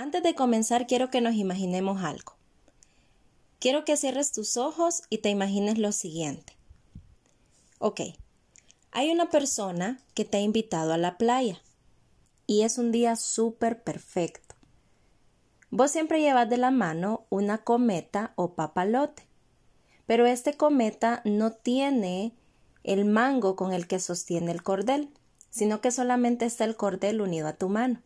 Antes de comenzar, quiero que nos imaginemos algo. Quiero que cierres tus ojos y te imagines lo siguiente. Ok, hay una persona que te ha invitado a la playa y es un día súper perfecto. Vos siempre llevas de la mano una cometa o papalote, pero este cometa no tiene el mango con el que sostiene el cordel, sino que solamente está el cordel unido a tu mano.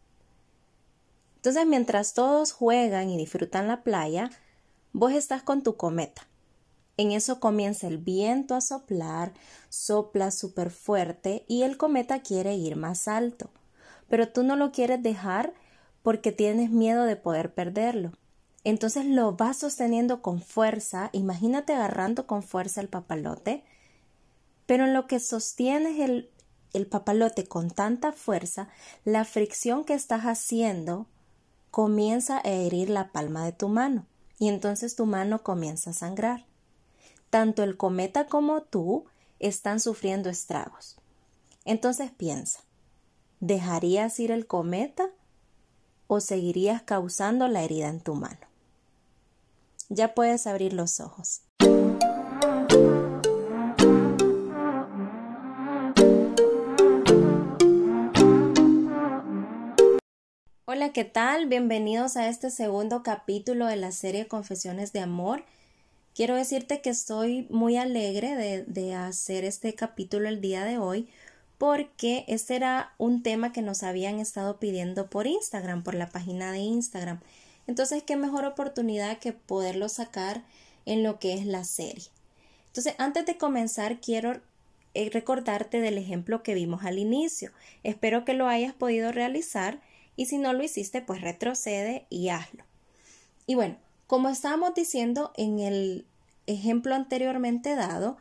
Entonces, mientras todos juegan y disfrutan la playa, vos estás con tu cometa. En eso comienza el viento a soplar, sopla súper fuerte y el cometa quiere ir más alto. Pero tú no lo quieres dejar porque tienes miedo de poder perderlo. Entonces lo vas sosteniendo con fuerza, imagínate agarrando con fuerza el papalote, pero en lo que sostienes el, el papalote con tanta fuerza, la fricción que estás haciendo comienza a herir la palma de tu mano y entonces tu mano comienza a sangrar. Tanto el cometa como tú están sufriendo estragos. Entonces piensa, ¿dejarías ir el cometa o seguirías causando la herida en tu mano? Ya puedes abrir los ojos. Hola, ¿qué tal? Bienvenidos a este segundo capítulo de la serie Confesiones de Amor. Quiero decirte que estoy muy alegre de, hacer este capítulo el día de hoy porque este era un tema que nos habían estado pidiendo por Instagram, por la página de Instagram. Entonces, qué mejor oportunidad que poderlo sacar en lo que es la serie. Entonces, antes de comenzar, quiero eh, recordarte del ejemplo que vimos al inicio. Espero que lo hayas podido realizar y si no lo hiciste, pues retrocede y hazlo. Y bueno, como estábamos diciendo en el ejemplo anteriormente dado,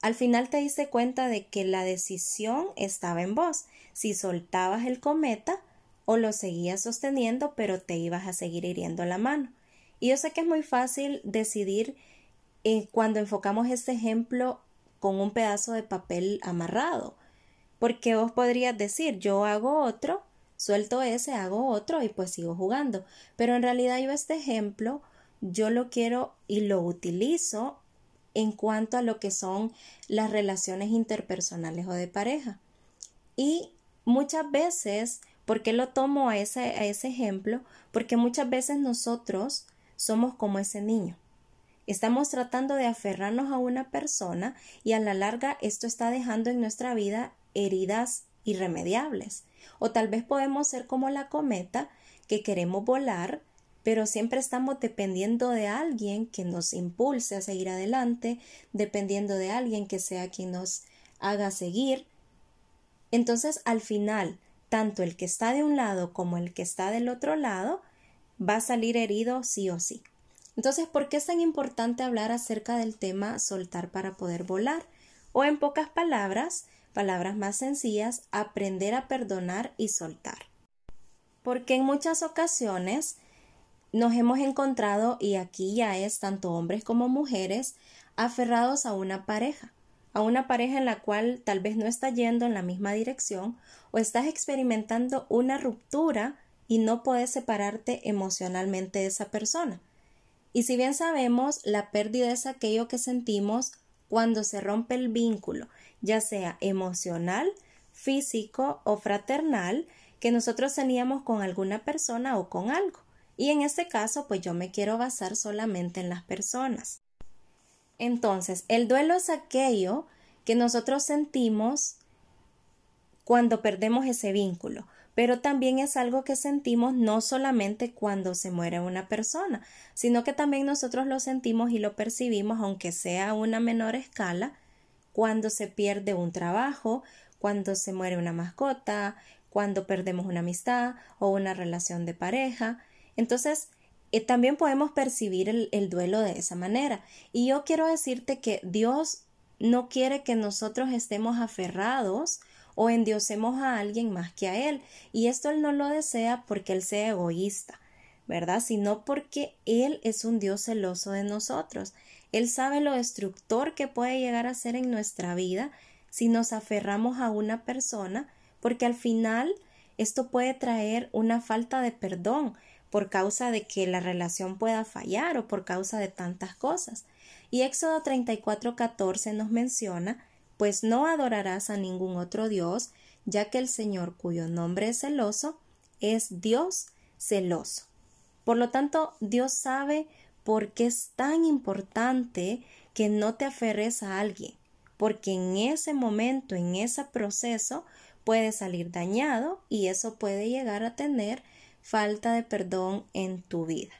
al final te diste cuenta de que la decisión estaba en vos, si soltabas el cometa o lo seguías sosteniendo, pero te ibas a seguir hiriendo la mano. Y yo sé que es muy fácil decidir eh, cuando enfocamos este ejemplo con un pedazo de papel amarrado, porque vos podrías decir yo hago otro suelto ese, hago otro y pues sigo jugando. Pero en realidad yo este ejemplo yo lo quiero y lo utilizo en cuanto a lo que son las relaciones interpersonales o de pareja. Y muchas veces, ¿por qué lo tomo a ese, a ese ejemplo? Porque muchas veces nosotros somos como ese niño. Estamos tratando de aferrarnos a una persona y a la larga esto está dejando en nuestra vida heridas irremediables. O tal vez podemos ser como la cometa que queremos volar, pero siempre estamos dependiendo de alguien que nos impulse a seguir adelante, dependiendo de alguien que sea quien nos haga seguir. Entonces, al final, tanto el que está de un lado como el que está del otro lado va a salir herido sí o sí. Entonces, ¿por qué es tan importante hablar acerca del tema soltar para poder volar? O en pocas palabras, palabras más sencillas, aprender a perdonar y soltar. Porque en muchas ocasiones nos hemos encontrado, y aquí ya es tanto hombres como mujeres, aferrados a una pareja, a una pareja en la cual tal vez no está yendo en la misma dirección o estás experimentando una ruptura y no puedes separarte emocionalmente de esa persona. Y si bien sabemos, la pérdida es aquello que sentimos cuando se rompe el vínculo ya sea emocional, físico o fraternal que nosotros teníamos con alguna persona o con algo. Y en este caso, pues yo me quiero basar solamente en las personas. Entonces, el duelo es aquello que nosotros sentimos cuando perdemos ese vínculo, pero también es algo que sentimos no solamente cuando se muere una persona, sino que también nosotros lo sentimos y lo percibimos, aunque sea a una menor escala, cuando se pierde un trabajo, cuando se muere una mascota, cuando perdemos una amistad o una relación de pareja. Entonces, eh, también podemos percibir el, el duelo de esa manera. Y yo quiero decirte que Dios no quiere que nosotros estemos aferrados o endiosemos a alguien más que a Él. Y esto Él no lo desea porque Él sea egoísta, ¿verdad? Sino porque Él es un Dios celoso de nosotros. Él sabe lo destructor que puede llegar a ser en nuestra vida si nos aferramos a una persona, porque al final esto puede traer una falta de perdón, por causa de que la relación pueda fallar o por causa de tantas cosas. Y Éxodo 34:14 nos menciona, pues no adorarás a ningún otro Dios, ya que el Señor cuyo nombre es celoso, es Dios celoso. Por lo tanto, Dios sabe por qué es tan importante que no te aferres a alguien, porque en ese momento, en ese proceso, puede salir dañado y eso puede llegar a tener falta de perdón en tu vida.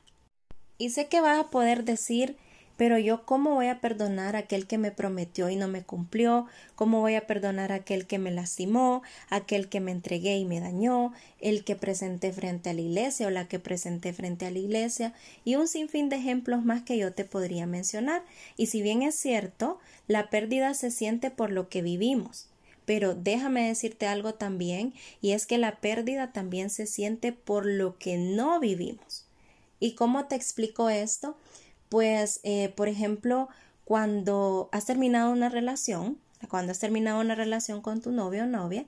Y sé que vas a poder decir, pero yo cómo voy a perdonar a aquel que me prometió y no me cumplió, cómo voy a perdonar a aquel que me lastimó, aquel que me entregué y me dañó, el que presenté frente a la iglesia o la que presenté frente a la iglesia y un sinfín de ejemplos más que yo te podría mencionar. Y si bien es cierto, la pérdida se siente por lo que vivimos. Pero déjame decirte algo también, y es que la pérdida también se siente por lo que no vivimos. ¿Y cómo te explico esto? Pues, eh, por ejemplo, cuando has terminado una relación, cuando has terminado una relación con tu novio o novia,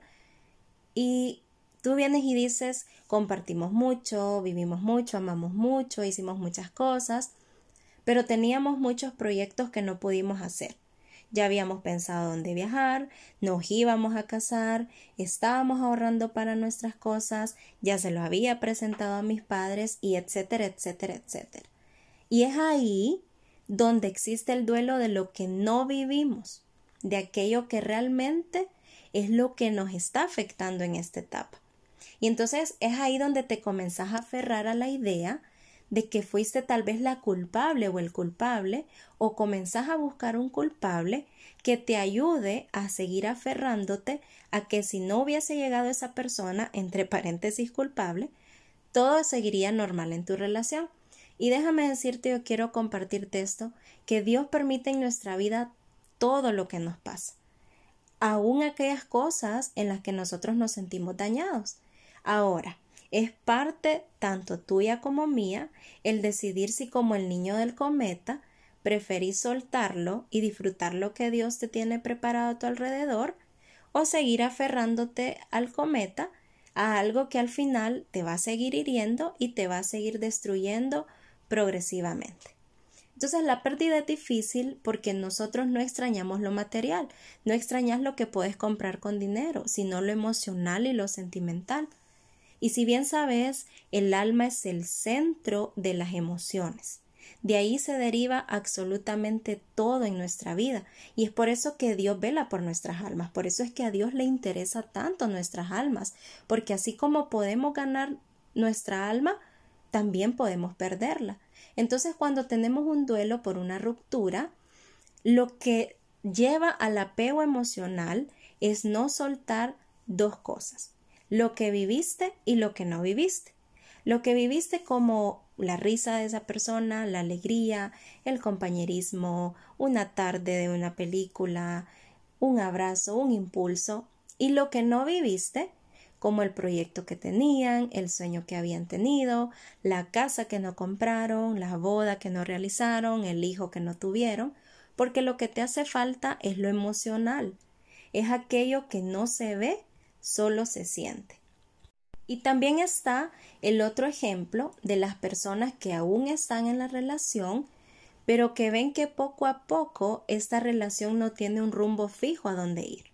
y tú vienes y dices, compartimos mucho, vivimos mucho, amamos mucho, hicimos muchas cosas, pero teníamos muchos proyectos que no pudimos hacer. Ya habíamos pensado dónde viajar, nos íbamos a casar, estábamos ahorrando para nuestras cosas, ya se lo había presentado a mis padres y etcétera, etcétera, etcétera. Y es ahí donde existe el duelo de lo que no vivimos, de aquello que realmente es lo que nos está afectando en esta etapa. Y entonces es ahí donde te comenzás a aferrar a la idea de que fuiste tal vez la culpable o el culpable, o comenzás a buscar un culpable que te ayude a seguir aferrándote a que si no hubiese llegado esa persona, entre paréntesis culpable, todo seguiría normal en tu relación. Y déjame decirte, yo quiero compartirte esto, que Dios permite en nuestra vida todo lo que nos pasa, aún aquellas cosas en las que nosotros nos sentimos dañados. Ahora, es parte tanto tuya como mía el decidir si como el niño del cometa preferís soltarlo y disfrutar lo que Dios te tiene preparado a tu alrededor o seguir aferrándote al cometa a algo que al final te va a seguir hiriendo y te va a seguir destruyendo progresivamente. Entonces la pérdida es difícil porque nosotros no extrañamos lo material, no extrañas lo que puedes comprar con dinero, sino lo emocional y lo sentimental. Y si bien sabes, el alma es el centro de las emociones. De ahí se deriva absolutamente todo en nuestra vida. Y es por eso que Dios vela por nuestras almas. Por eso es que a Dios le interesa tanto nuestras almas. Porque así como podemos ganar nuestra alma, también podemos perderla. Entonces, cuando tenemos un duelo por una ruptura, lo que lleva al apego emocional es no soltar dos cosas, lo que viviste y lo que no viviste. Lo que viviste como la risa de esa persona, la alegría, el compañerismo, una tarde de una película, un abrazo, un impulso, y lo que no viviste como el proyecto que tenían, el sueño que habían tenido, la casa que no compraron, la boda que no realizaron, el hijo que no tuvieron, porque lo que te hace falta es lo emocional, es aquello que no se ve, solo se siente. Y también está el otro ejemplo de las personas que aún están en la relación, pero que ven que poco a poco esta relación no tiene un rumbo fijo a dónde ir.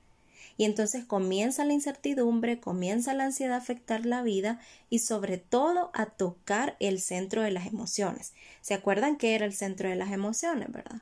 Y entonces comienza la incertidumbre, comienza la ansiedad a afectar la vida y sobre todo a tocar el centro de las emociones. ¿Se acuerdan que era el centro de las emociones, verdad?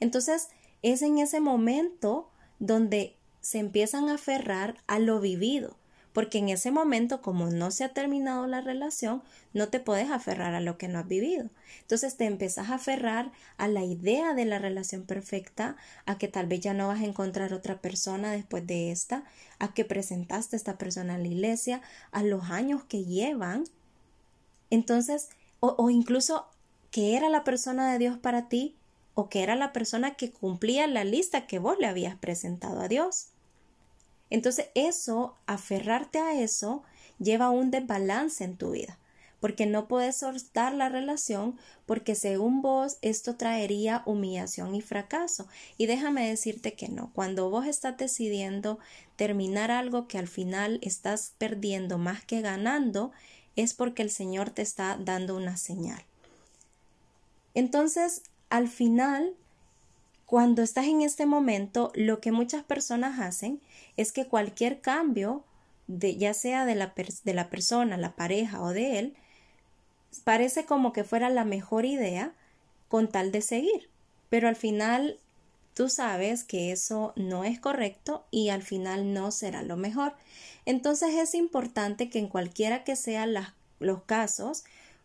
Entonces es en ese momento donde se empiezan a aferrar a lo vivido, porque en ese momento, como no se ha terminado la relación, no te puedes aferrar a lo que no has vivido. Entonces te empezás a aferrar a la idea de la relación perfecta, a que tal vez ya no vas a encontrar otra persona después de esta, a que presentaste a esta persona en la iglesia, a los años que llevan. Entonces, o incluso que era la persona de Dios para ti, o que era la persona que cumplía la lista que vos le habías presentado a Dios. Entonces eso, aferrarte a eso, lleva un desbalance en tu vida, porque no puedes soltar la relación porque según vos esto traería humillación y fracaso. Y déjame decirte que no, cuando vos estás decidiendo terminar algo que al final estás perdiendo más que ganando, es porque el Señor te está dando una señal. Entonces, al final, cuando estás en este momento, lo que muchas personas hacen es que cualquier cambio, ya sea de la, de la persona, la pareja o de él, parece como que fuera la mejor idea con tal de seguir. Pero al final tú sabes que eso no es correcto y al final no será lo mejor. Entonces es importante que en cualquiera que sean los casos,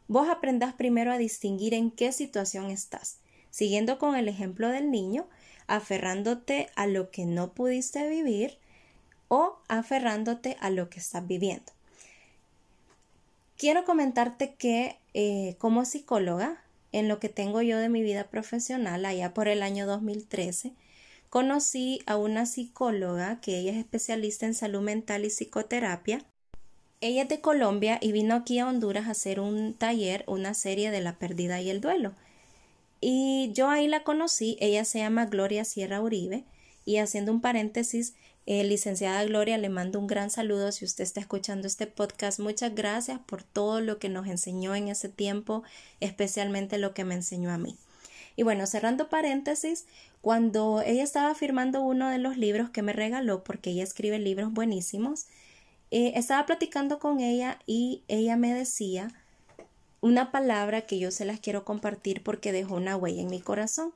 vos aprendas primero a distinguir en qué situación estás, siguiendo con el ejemplo del niño, aferrándote a lo que no pudiste vivir o aferrándote a lo que estás viviendo. Quiero comentarte que eh, como psicóloga, en lo que tengo yo de mi vida profesional, allá por el año 2013, conocí a una psicóloga que ella es especialista en salud mental y psicoterapia. Ella es de Colombia y vino aquí a Honduras a hacer un taller, una serie de la pérdida y el duelo. Y yo ahí la conocí, ella se llama Gloria Sierra Uribe, y haciendo un paréntesis, eh, licenciada Gloria, le mando un gran saludo si usted está escuchando este podcast. Muchas gracias por todo lo que nos enseñó en ese tiempo, especialmente lo que me enseñó a mí. Y bueno, cerrando paréntesis, cuando ella estaba firmando uno de los libros que me regaló, porque ella escribe libros buenísimos, eh, estaba platicando con ella y ella me decía una palabra que yo se las quiero compartir porque dejó una huella en mi corazón.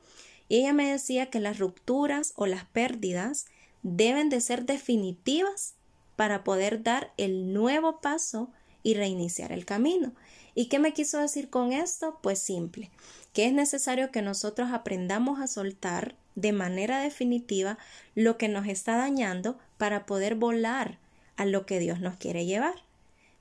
Y ella me decía que las rupturas o las pérdidas deben de ser definitivas para poder dar el nuevo paso y reiniciar el camino. ¿Y qué me quiso decir con esto? Pues simple, que es necesario que nosotros aprendamos a soltar de manera definitiva lo que nos está dañando para poder volar a lo que Dios nos quiere llevar.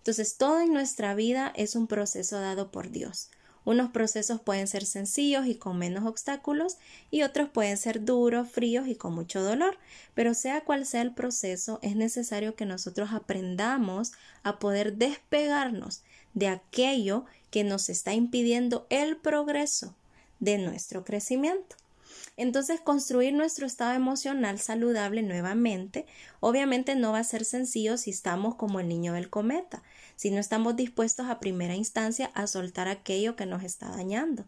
Entonces, todo en nuestra vida es un proceso dado por Dios. Unos procesos pueden ser sencillos y con menos obstáculos y otros pueden ser duros, fríos y con mucho dolor. Pero sea cual sea el proceso, es necesario que nosotros aprendamos a poder despegarnos de aquello que nos está impidiendo el progreso de nuestro crecimiento. Entonces, construir nuestro estado emocional saludable nuevamente, obviamente no va a ser sencillo si estamos como el niño del cometa si no estamos dispuestos a primera instancia a soltar aquello que nos está dañando.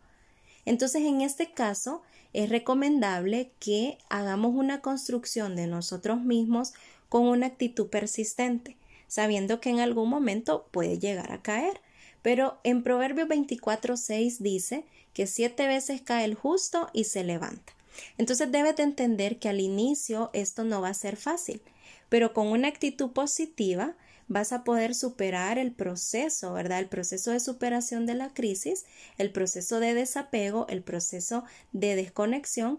Entonces, en este caso, es recomendable que hagamos una construcción de nosotros mismos con una actitud persistente, sabiendo que en algún momento puede llegar a caer. Pero en Proverbios 24:6 dice que siete veces cae el justo y se levanta. Entonces debes de entender que al inicio esto no va a ser fácil, pero con una actitud positiva vas a poder superar el proceso, ¿verdad? El proceso de superación de la crisis, el proceso de desapego, el proceso de desconexión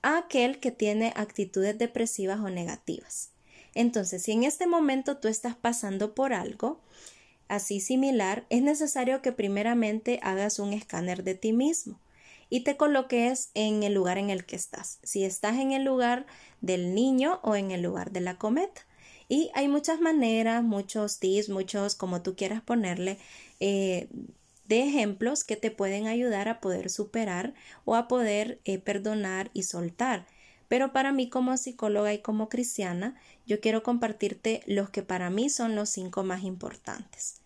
a aquel que tiene actitudes depresivas o negativas. Entonces, si en este momento tú estás pasando por algo así similar, es necesario que primeramente hagas un escáner de ti mismo y te coloques en el lugar en el que estás, si estás en el lugar del niño o en el lugar de la cometa. Y hay muchas maneras, muchos tips, muchos como tú quieras ponerle, eh, de ejemplos que te pueden ayudar a poder superar o a poder eh, perdonar y soltar. Pero para mí como psicóloga y como cristiana, yo quiero compartirte los que para mí son los cinco más importantes.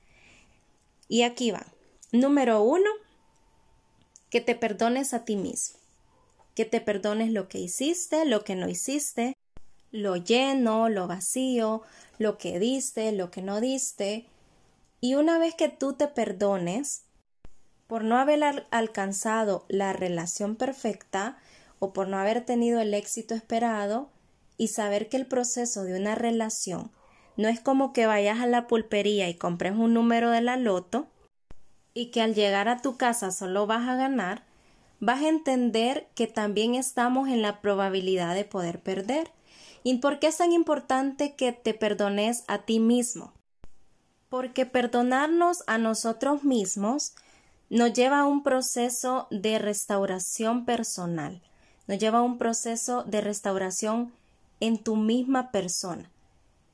Y aquí van. Número uno, que te perdones a ti mismo. Que te perdones lo que hiciste, lo que no hiciste, lo lleno, lo vacío, lo que diste, lo que no diste. Y una vez que tú te perdones por no haber alcanzado la relación perfecta o por no haber tenido el éxito esperado y saber que el proceso de una relación no es como que vayas a la pulpería y compres un número de la loto y que al llegar a tu casa solo vas a ganar, vas a entender que también estamos en la probabilidad de poder perder ¿Y por qué es tan importante que te perdones a ti mismo? Porque perdonarnos a nosotros mismos nos lleva a un proceso de restauración personal, nos lleva a un proceso de restauración en tu misma persona.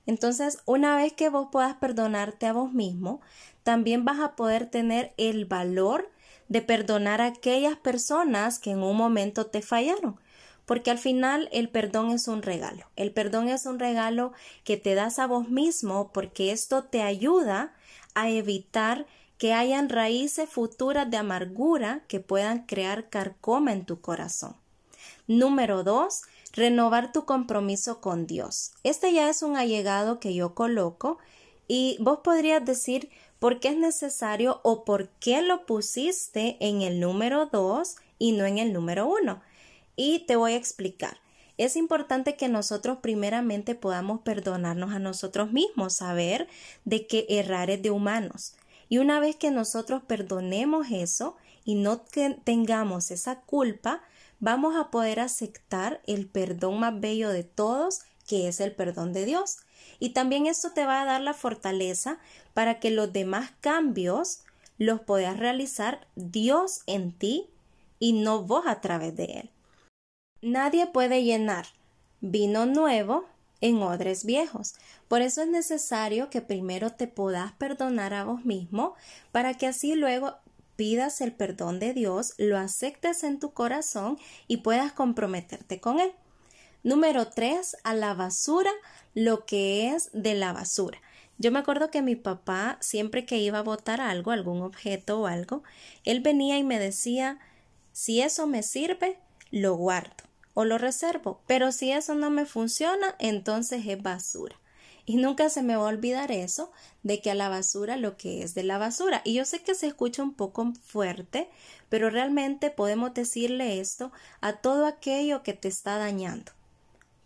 Entonces, una vez que vos puedas perdonarte a vos mismo, también vas a poder tener el valor de perdonar a aquellas personas que en un momento te fallaron porque al final el perdón es un regalo. El perdón es un regalo que te das a vos mismo porque esto te ayuda a evitar que hayan raíces futuras de amargura que puedan crear carcoma en tu corazón. Número dos, renovar tu compromiso con Dios. Este ya es un allegado que yo coloco y vos podrías decir por qué es necesario o por qué lo pusiste en el número dos y no en el número uno. Y te voy a explicar. Es importante que nosotros primeramente podamos perdonarnos a nosotros mismos, saber de que errar es de humanos. Y una vez que nosotros perdonemos eso y no tengamos esa culpa, vamos a poder aceptar el perdón más bello de todos, que es el perdón de Dios. Y también esto te va a dar la fortaleza para que los demás cambios los puedas realizar Dios en ti y no vos a través de él. Nadie puede llenar vino nuevo en odres viejos. Por eso es necesario que primero te puedas perdonar a vos mismo para que así luego pidas el perdón de Dios, lo aceptes en tu corazón y puedas comprometerte con Él. Número tres, a la basura lo que es de la basura. Yo me acuerdo que mi papá, siempre que iba a botar algo, algún objeto o algo, él venía y me decía, si eso me sirve, lo guardo o lo reservo, pero si eso no me funciona, entonces es basura. Y nunca se me va a olvidar eso, de que a la basura lo que es de la basura. Y yo sé que se escucha un poco fuerte, pero realmente podemos decirle esto a todo aquello que te está dañando.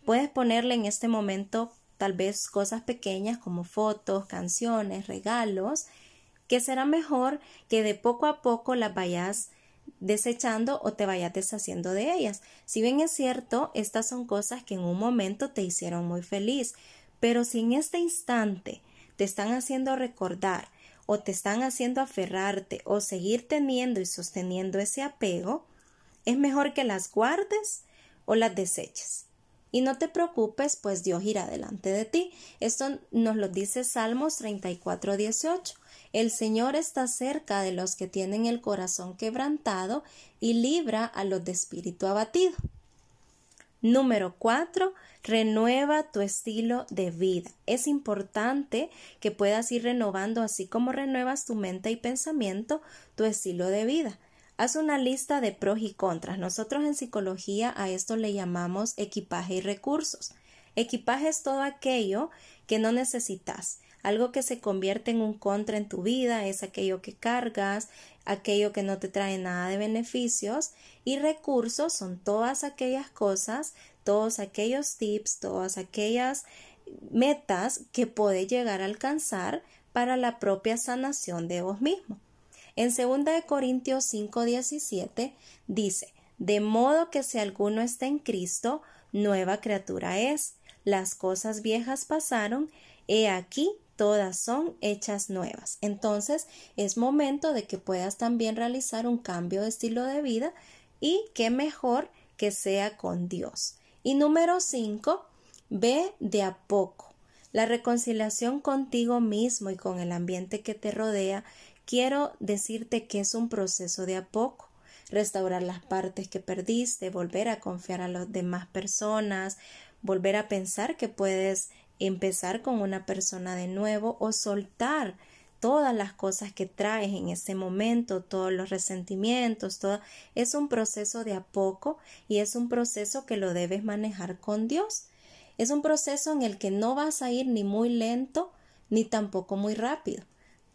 Puedes ponerle en este momento tal vez cosas pequeñas como fotos, canciones, regalos, que será mejor que de poco a poco las vayas desechando o te vayas deshaciendo de ellas. Si bien es cierto, estas son cosas que en un momento te hicieron muy feliz, pero si en este instante te están haciendo recordar o te están haciendo aferrarte o seguir teniendo y sosteniendo ese apego, es mejor que las guardes o las deseches. Y no te preocupes, pues Dios irá delante de ti. Esto nos lo dice Salmos 34, 18. El Señor está cerca de los que tienen el corazón quebrantado y libra a los de espíritu abatido. Número 4. Renueva tu estilo de vida. Es importante que puedas ir renovando, así como renuevas tu mente y pensamiento, tu estilo de vida. Haz una lista de pros y contras. Nosotros en psicología a esto le llamamos equipaje y recursos. Equipaje es todo aquello que no necesitas algo que se convierte en un contra en tu vida es aquello que cargas, aquello que no te trae nada de beneficios y recursos son todas aquellas cosas, todos aquellos tips, todas aquellas metas que puedes llegar a alcanzar para la propia sanación de vos mismo. En 2 de Corintios 5:17 dice, de modo que si alguno está en Cristo, nueva criatura es. Las cosas viejas pasaron, he aquí todas son hechas nuevas. Entonces es momento de que puedas también realizar un cambio de estilo de vida y qué mejor que sea con Dios. Y número 5, ve de a poco. La reconciliación contigo mismo y con el ambiente que te rodea, quiero decirte que es un proceso de a poco. Restaurar las partes que perdiste, volver a confiar a las demás personas, volver a pensar que puedes empezar con una persona de nuevo o soltar todas las cosas que traes en ese momento, todos los resentimientos, todo es un proceso de a poco y es un proceso que lo debes manejar con Dios. Es un proceso en el que no vas a ir ni muy lento ni tampoco muy rápido.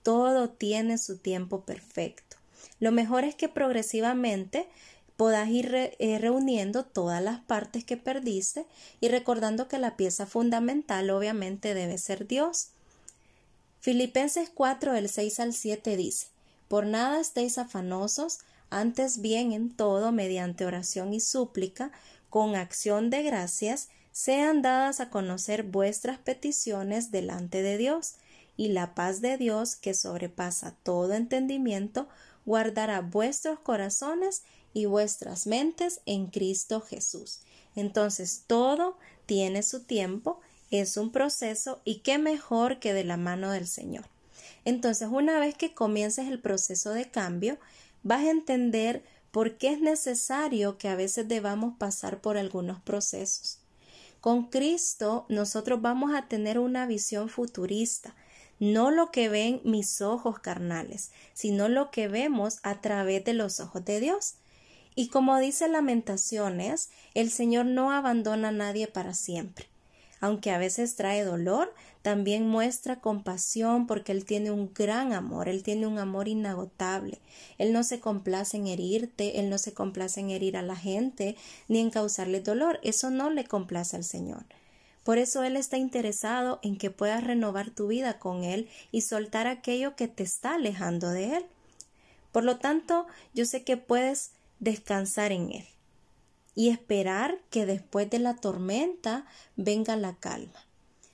Todo tiene su tiempo perfecto. Lo mejor es que progresivamente Puedas ir eh, reuniendo todas las partes que perdiste y recordando que la pieza fundamental obviamente debe ser Dios. Filipenses 4, del 6 al 7 dice, Por nada estéis afanosos, antes bien en todo, mediante oración y súplica, con acción de gracias, sean dadas a conocer vuestras peticiones delante de Dios, y la paz de Dios, que sobrepasa todo entendimiento, guardará vuestros corazones y vuestras mentes en Cristo Jesús. Entonces todo tiene su tiempo, es un proceso y qué mejor que de la mano del Señor. Entonces una vez que comiences el proceso de cambio, vas a entender por qué es necesario que a veces debamos pasar por algunos procesos. Con Cristo nosotros vamos a tener una visión futurista, no lo que ven mis ojos carnales, sino lo que vemos a través de los ojos de Dios. Y como dice Lamentaciones, el Señor no abandona a nadie para siempre. Aunque a veces trae dolor, también muestra compasión porque Él tiene un gran amor, Él tiene un amor inagotable. Él no se complace en herirte, Él no se complace en herir a la gente, ni en causarle dolor. Eso no le complace al Señor. Por eso Él está interesado en que puedas renovar tu vida con Él y soltar aquello que te está alejando de Él. Por lo tanto, yo sé que puedes descansar en Él y esperar que después de la tormenta venga la calma.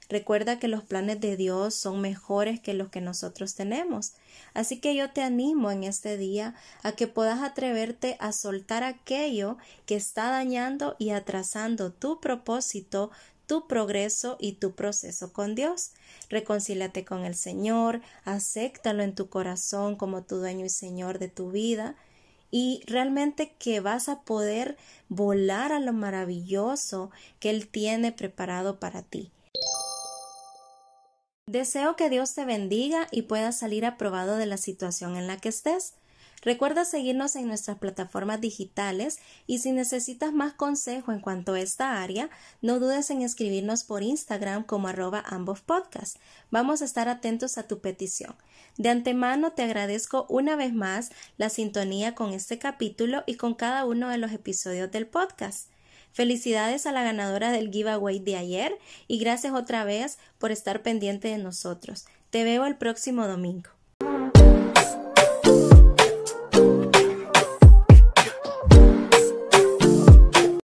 Recuerda que los planes de Dios son mejores que los que nosotros tenemos. Así que yo te animo en este día a que puedas atreverte a soltar aquello que está dañando y atrasando tu propósito, tu progreso y tu proceso con Dios. Reconcíliate con el Señor, acéptalo en tu corazón como tu dueño y Señor de tu vida y realmente que vas a poder volar a lo maravilloso que Él tiene preparado para ti. Deseo que Dios te bendiga y puedas salir aprobado de la situación en la que estés. Recuerda seguirnos en nuestras plataformas digitales y si necesitas más consejo en cuanto a esta área, no dudes en escribirnos por Instagram como arroba ambos. Vamos a estar atentos a tu petición. De antemano te agradezco una vez más la sintonía con este capítulo y con cada uno de los episodios del podcast. Felicidades a la ganadora del giveaway de ayer y gracias otra vez por estar pendiente de nosotros. Te veo el próximo domingo.